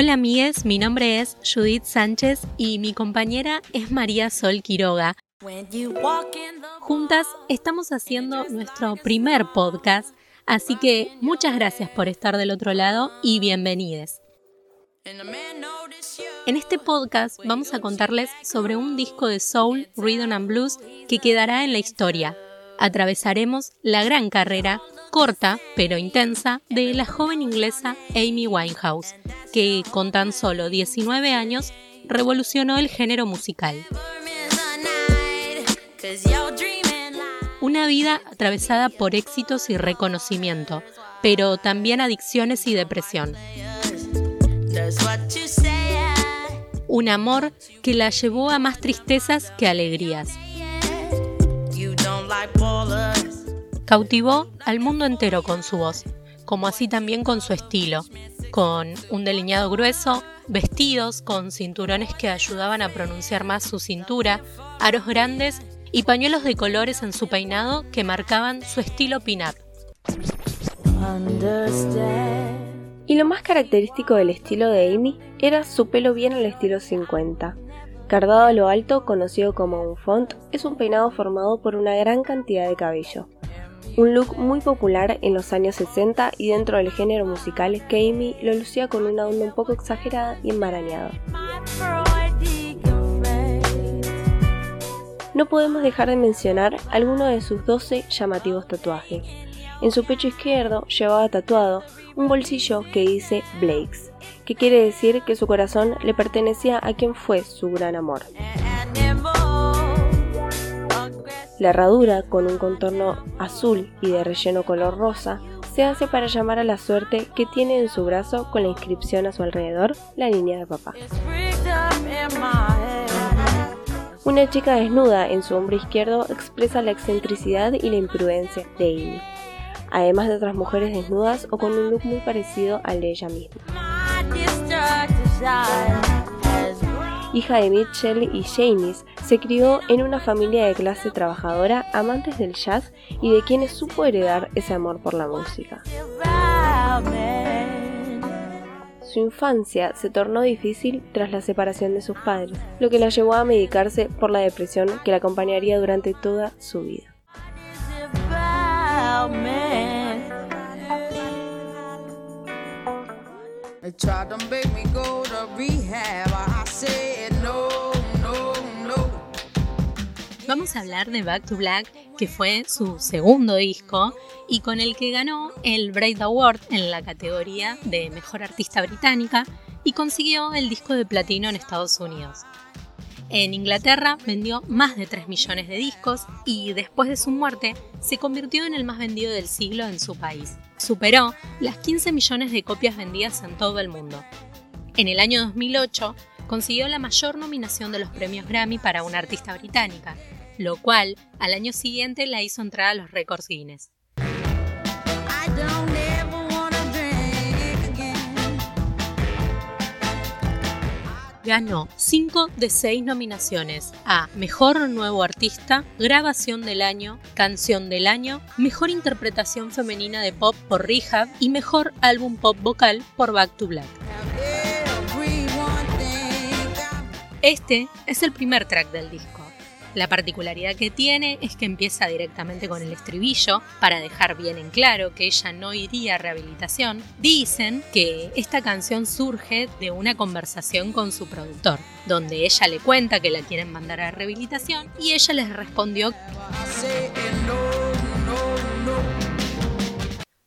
Hola amigues, mi nombre es Judith Sánchez y mi compañera es María Sol Quiroga. Juntas estamos haciendo nuestro primer podcast, así que muchas gracias por estar del otro lado y bienvenidos. En este podcast vamos a contarles sobre un disco de soul, rhythm and blues que quedará en la historia. Atravesaremos la gran carrera, corta pero intensa, de la joven inglesa Amy Winehouse, que con tan solo 19 años revolucionó el género musical. Una vida atravesada por éxitos y reconocimiento, pero también adicciones y depresión. Un amor que la llevó a más tristezas que alegrías. Cautivó al mundo entero con su voz, como así también con su estilo, con un delineado grueso, vestidos con cinturones que ayudaban a pronunciar más su cintura, aros grandes y pañuelos de colores en su peinado que marcaban su estilo pin-up. Y lo más característico del estilo de Amy era su pelo bien al estilo 50. Cardado a lo alto, conocido como un font, es un peinado formado por una gran cantidad de cabello. Un look muy popular en los años 60 y dentro del género musical que Amy lo lucía con una onda un poco exagerada y enmarañada. No podemos dejar de mencionar algunos de sus 12 llamativos tatuajes. En su pecho izquierdo llevaba tatuado un bolsillo que dice Blakes, que quiere decir que su corazón le pertenecía a quien fue su gran amor. La herradura, con un contorno azul y de relleno color rosa, se hace para llamar a la suerte que tiene en su brazo con la inscripción a su alrededor, la línea de papá. Una chica desnuda en su hombro izquierdo expresa la excentricidad y la imprudencia de Amy además de otras mujeres desnudas o con un look muy parecido al de ella misma. Hija de Mitchell y Janice, se crió en una familia de clase trabajadora, amantes del jazz y de quienes supo heredar ese amor por la música. Su infancia se tornó difícil tras la separación de sus padres, lo que la llevó a medicarse por la depresión que la acompañaría durante toda su vida. Vamos a hablar de Back to Black, que fue su segundo disco y con el que ganó el Braid Award en la categoría de Mejor Artista Británica y consiguió el disco de platino en Estados Unidos. En Inglaterra vendió más de 3 millones de discos y después de su muerte se convirtió en el más vendido del siglo en su país. Superó las 15 millones de copias vendidas en todo el mundo. En el año 2008 consiguió la mayor nominación de los premios Grammy para una artista británica, lo cual al año siguiente la hizo entrar a los récords Guinness. ganó 5 de 6 nominaciones a Mejor Nuevo Artista, Grabación del Año, Canción del Año, Mejor Interpretación Femenina de Pop por Rehab y Mejor Álbum Pop Vocal por Back to Black. Este es el primer track del disco. La particularidad que tiene es que empieza directamente con el estribillo para dejar bien en claro que ella no iría a rehabilitación. Dicen que esta canción surge de una conversación con su productor, donde ella le cuenta que la quieren mandar a rehabilitación y ella les respondió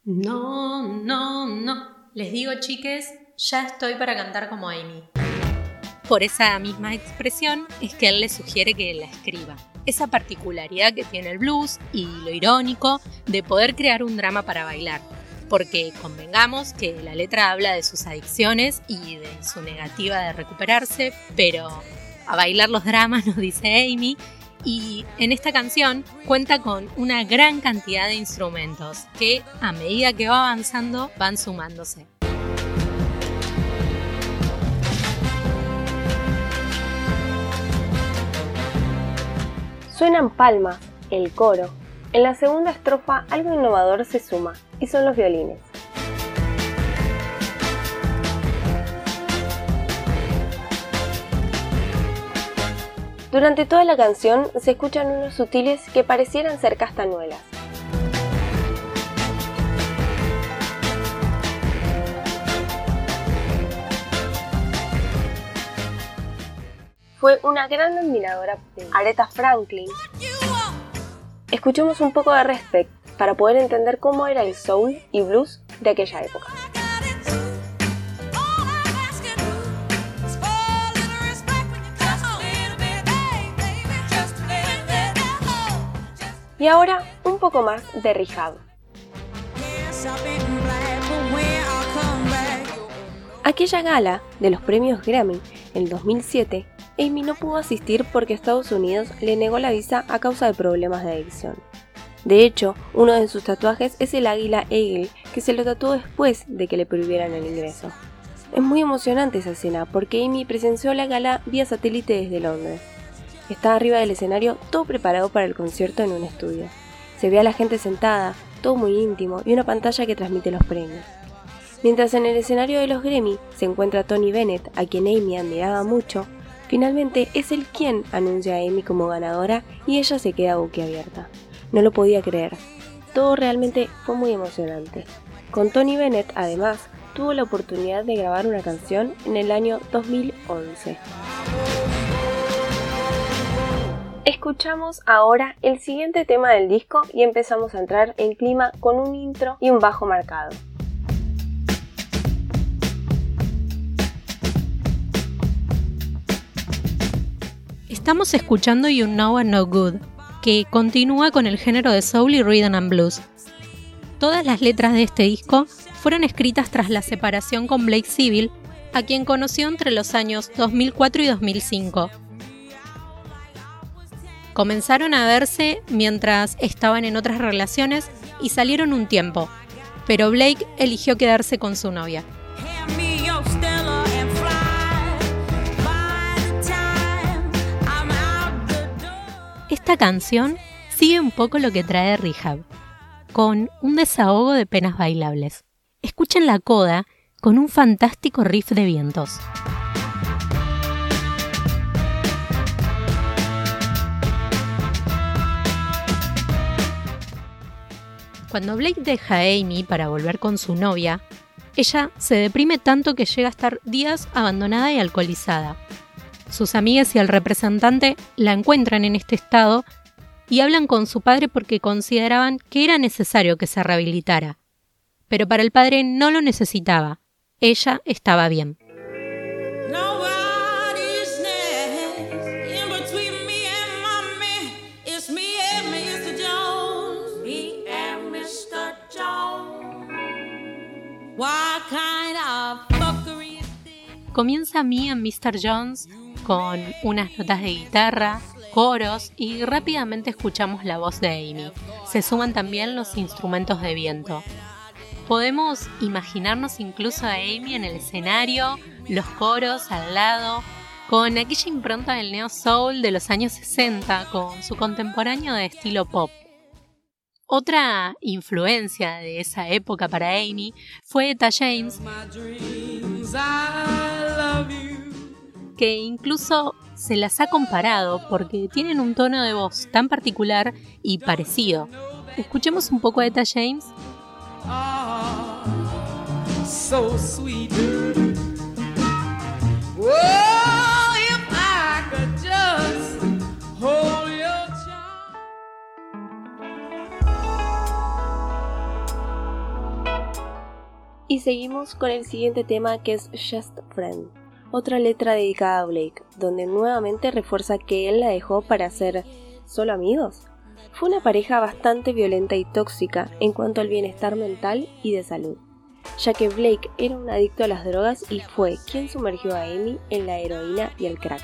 No, no, no. Les digo, chiques, ya estoy para cantar como Amy por esa misma expresión es que él le sugiere que la escriba. Esa particularidad que tiene el blues y lo irónico de poder crear un drama para bailar. Porque convengamos que la letra habla de sus adicciones y de su negativa de recuperarse, pero a bailar los dramas nos dice Amy y en esta canción cuenta con una gran cantidad de instrumentos que a medida que va avanzando van sumándose. Suenan palmas, el coro. En la segunda estrofa algo innovador se suma y son los violines. Durante toda la canción se escuchan unos sutiles que parecieran ser castañuelas, Fue una gran admiradora de Aretha Franklin. Escuchemos un poco de Respect para poder entender cómo era el soul y blues de aquella época. Y ahora un poco más de Rehab. Aquella gala de los premios Grammy en 2007, Amy no pudo asistir porque Estados Unidos le negó la visa a causa de problemas de adicción. De hecho, uno de sus tatuajes es el águila Eagle, que se lo tatuó después de que le prohibieran el ingreso. Es muy emocionante esa escena porque Amy presenció la gala vía satélite desde Londres. Está arriba del escenario todo preparado para el concierto en un estudio. Se ve a la gente sentada, todo muy íntimo y una pantalla que transmite los premios. Mientras en el escenario de los Grammy se encuentra Tony Bennett, a quien Amy admiraba mucho, finalmente es él quien anuncia a Amy como ganadora y ella se queda boquiabierta. No lo podía creer. Todo realmente fue muy emocionante. Con Tony Bennett, además, tuvo la oportunidad de grabar una canción en el año 2011. Escuchamos ahora el siguiente tema del disco y empezamos a entrar en clima con un intro y un bajo marcado. Estamos escuchando You Know I'm No Good, que continúa con el género de soul y rhythm and blues. Todas las letras de este disco fueron escritas tras la separación con Blake Civil, a quien conoció entre los años 2004 y 2005 Comenzaron a verse mientras estaban en otras relaciones y salieron un tiempo, pero Blake eligió quedarse con su novia. Esta canción sigue un poco lo que trae Rehab, con un desahogo de penas bailables. Escuchen la coda con un fantástico riff de vientos. Cuando Blake deja a Amy para volver con su novia, ella se deprime tanto que llega a estar días abandonada y alcoholizada. Sus amigas y el representante la encuentran en este estado y hablan con su padre porque consideraban que era necesario que se rehabilitara. Pero para el padre no lo necesitaba. Ella estaba bien. Comienza Me and Mr. Jones con unas notas de guitarra, coros y rápidamente escuchamos la voz de Amy. Se suman también los instrumentos de viento. Podemos imaginarnos incluso a Amy en el escenario, los coros al lado, con aquella impronta del neo soul de los años 60, con su contemporáneo de estilo pop. Otra influencia de esa época para Amy fue Eta James, que incluso se las ha comparado porque tienen un tono de voz tan particular y parecido. Escuchemos un poco de Eta James. Y seguimos con el siguiente tema que es Just Friend, otra letra dedicada a Blake, donde nuevamente refuerza que él la dejó para ser solo amigos. Fue una pareja bastante violenta y tóxica en cuanto al bienestar mental y de salud, ya que Blake era un adicto a las drogas y fue quien sumergió a Amy en la heroína y el crack.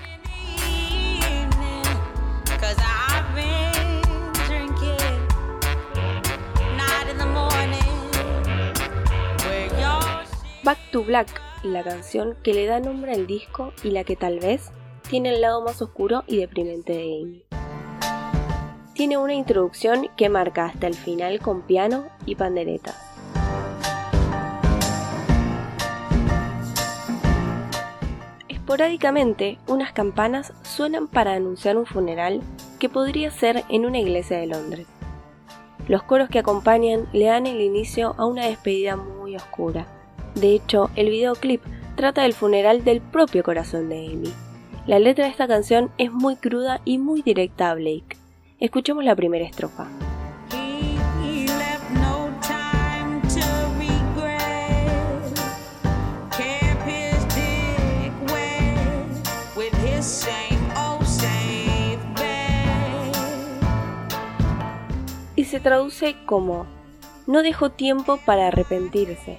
Back to Black, la canción que le da nombre al disco y la que tal vez tiene el lado más oscuro y deprimente de Amy. Tiene una introducción que marca hasta el final con piano y pandereta. Es Esporádicamente, unas campanas suenan para anunciar un funeral que podría ser en una iglesia de Londres. Los coros que acompañan le dan el inicio a una despedida muy oscura. De hecho, el videoclip trata del funeral del propio corazón de Amy. La letra de esta canción es muy cruda y muy directa a Blake. Escuchemos la primera estrofa. Y se traduce como no dejó tiempo para arrepentirse,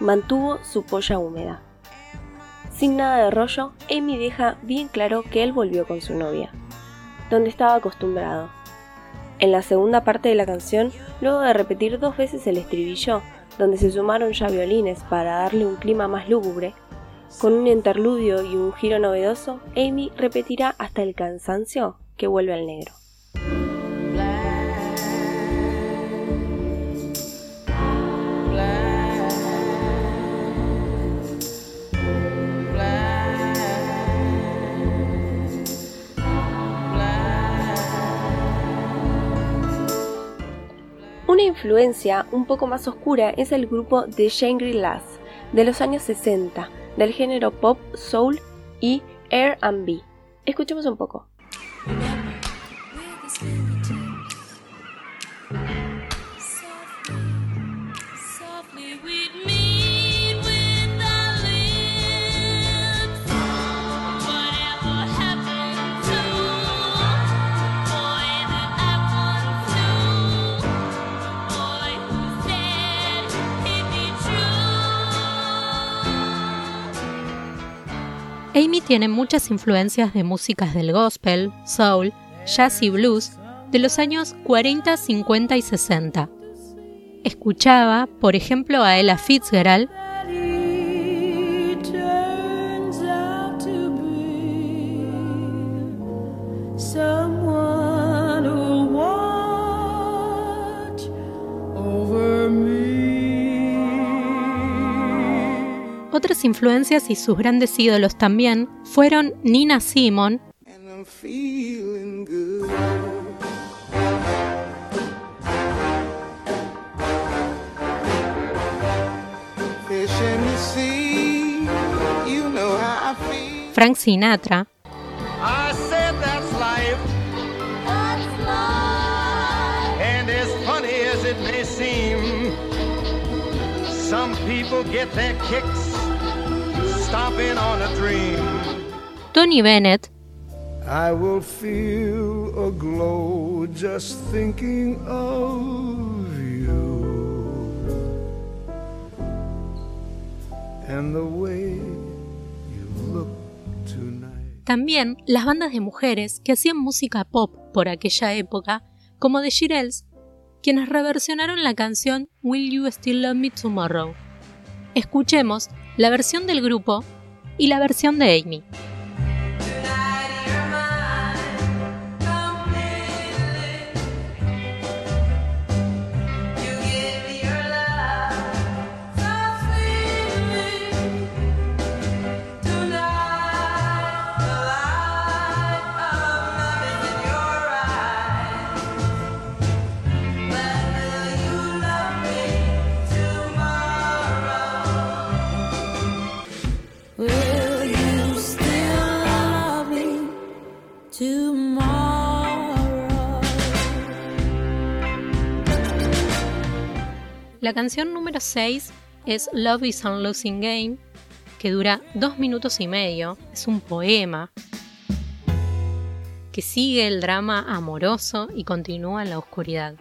mantuvo su polla húmeda. Sin nada de rollo, Amy deja bien claro que él volvió con su novia, donde estaba acostumbrado. En la segunda parte de la canción, luego de repetir dos veces el estribillo, donde se sumaron ya violines para darle un clima más lúgubre, con un interludio y un giro novedoso, Amy repetirá hasta el cansancio que vuelve al negro. Influencia un poco más oscura es el grupo The Shangri-Las de los años 60, del género pop, soul y R&B. Escuchemos un poco. Amy tiene muchas influencias de músicas del gospel, soul, jazz y blues de los años 40, 50 y 60. Escuchaba, por ejemplo, a Ella Fitzgerald Otras influencias y sus grandes ídolos también fueron Nina Simon, Frank Sinatra, Some people get their kicks Tony Bennett. I will feel a glow just thinking of you. And the way you look tonight. También las bandas de mujeres que hacían música pop por aquella época, como The Shirelles, quienes reversionaron la canción Will You Still Love Me Tomorrow. Escuchemos la versión del grupo y la versión de Amy. La canción número 6 es Love is a Losing Game, que dura dos minutos y medio. Es un poema que sigue el drama amoroso y continúa en la oscuridad.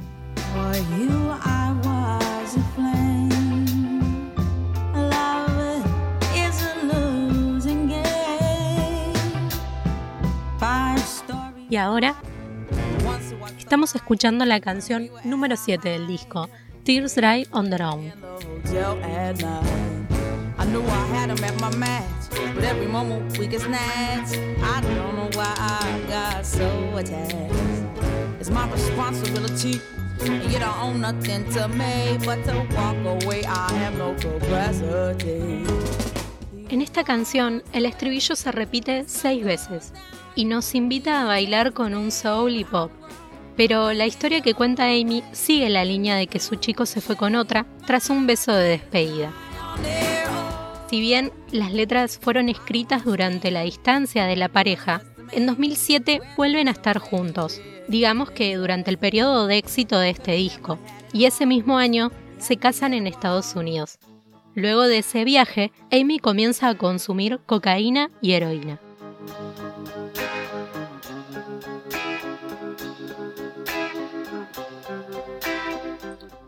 Y ahora estamos escuchando la canción número 7 del disco, Tears Dry on their own. I knew I had him at my match, but every moment we get snatched. I don't know why I got so attached. It's my responsibility, and you don't own nothing to me but to walk away. I have no capacity. En esta canción, el estribillo se repite seis veces y nos invita a bailar con un soul y pop. Pero la historia que cuenta Amy sigue la línea de que su chico se fue con otra tras un beso de despedida. Si bien las letras fueron escritas durante la distancia de la pareja, en 2007 vuelven a estar juntos, digamos que durante el periodo de éxito de este disco, y ese mismo año se casan en Estados Unidos. Luego de ese viaje, Amy comienza a consumir cocaína y heroína.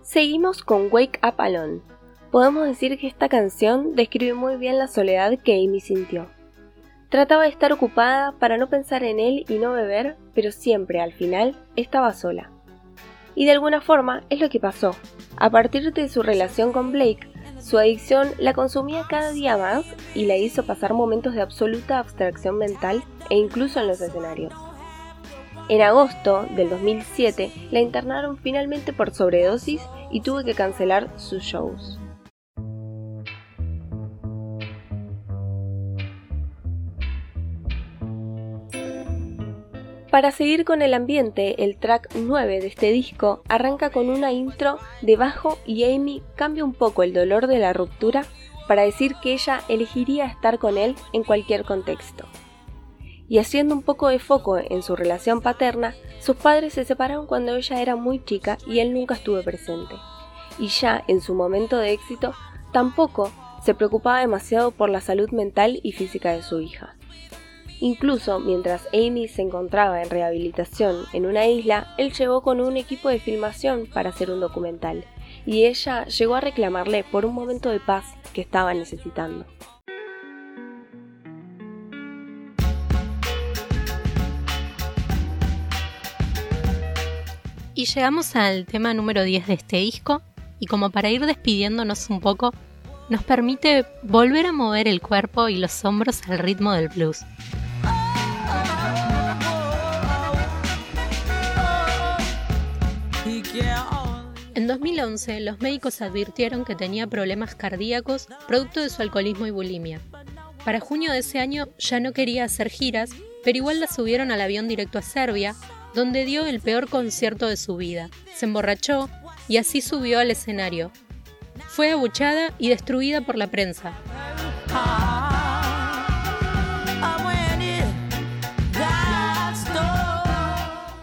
Seguimos con Wake Up Alone. Podemos decir que esta canción describe muy bien la soledad que Amy sintió. Trataba de estar ocupada para no pensar en él y no beber, pero siempre al final estaba sola. Y de alguna forma es lo que pasó. A partir de su relación con Blake, su adicción la consumía cada día más y la hizo pasar momentos de absoluta abstracción mental e incluso en los escenarios. En agosto del 2007 la internaron finalmente por sobredosis y tuvo que cancelar sus shows. Para seguir con el ambiente, el track 9 de este disco arranca con una intro de bajo y Amy cambia un poco el dolor de la ruptura para decir que ella elegiría estar con él en cualquier contexto. Y haciendo un poco de foco en su relación paterna, sus padres se separaron cuando ella era muy chica y él nunca estuvo presente. Y ya en su momento de éxito, tampoco se preocupaba demasiado por la salud mental y física de su hija. Incluso mientras Amy se encontraba en rehabilitación en una isla, él llegó con un equipo de filmación para hacer un documental, y ella llegó a reclamarle por un momento de paz que estaba necesitando. Y llegamos al tema número 10 de este disco, y como para ir despidiéndonos un poco, nos permite volver a mover el cuerpo y los hombros al ritmo del blues. En 2011, los médicos advirtieron que tenía problemas cardíacos producto de su alcoholismo y bulimia. Para junio de ese año ya no quería hacer giras, pero igual la subieron al avión directo a Serbia, donde dio el peor concierto de su vida. Se emborrachó y así subió al escenario. Fue abuchada y destruida por la prensa.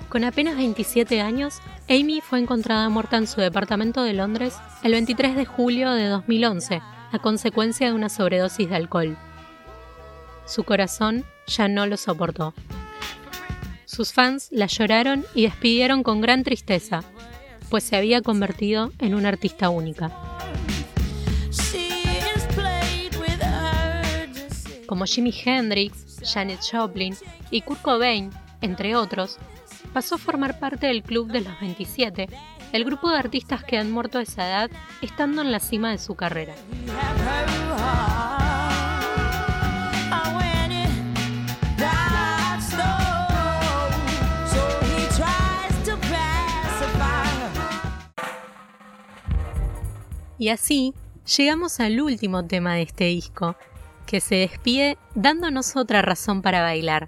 Con apenas 27 años, Amy fue encontrada muerta en su departamento de Londres el 23 de julio de 2011 a consecuencia de una sobredosis de alcohol. Su corazón ya no lo soportó. Sus fans la lloraron y despidieron con gran tristeza, pues se había convertido en una artista única. Como Jimi Hendrix, Janet Joplin y Kurt Cobain, entre otros, pasó a formar parte del Club de los 27, el grupo de artistas que han muerto a esa edad estando en la cima de su carrera. Y así llegamos al último tema de este disco, que se despide dándonos otra razón para bailar,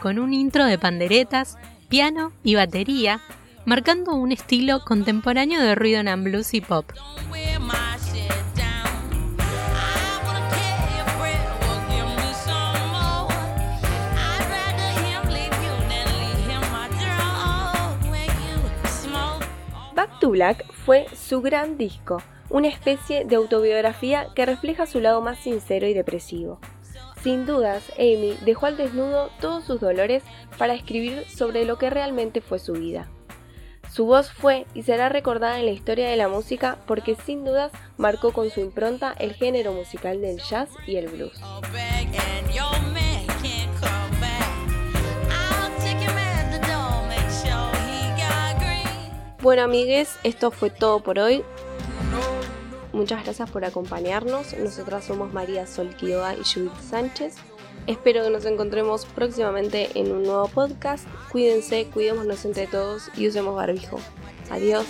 con un intro de panderetas piano y batería, marcando un estilo contemporáneo de rhythm and blues y pop. Back to Black fue su gran disco, una especie de autobiografía que refleja su lado más sincero y depresivo. Sin dudas, Amy dejó al desnudo todos sus dolores para escribir sobre lo que realmente fue su vida. Su voz fue y será recordada en la historia de la música porque sin dudas marcó con su impronta el género musical del jazz y el blues. Bueno amigues, esto fue todo por hoy. Muchas gracias por acompañarnos. Nosotras somos María Solquidoa y Judith Sánchez. Espero que nos encontremos próximamente en un nuevo podcast. Cuídense, cuidémonos entre todos y usemos barbijo. Adiós.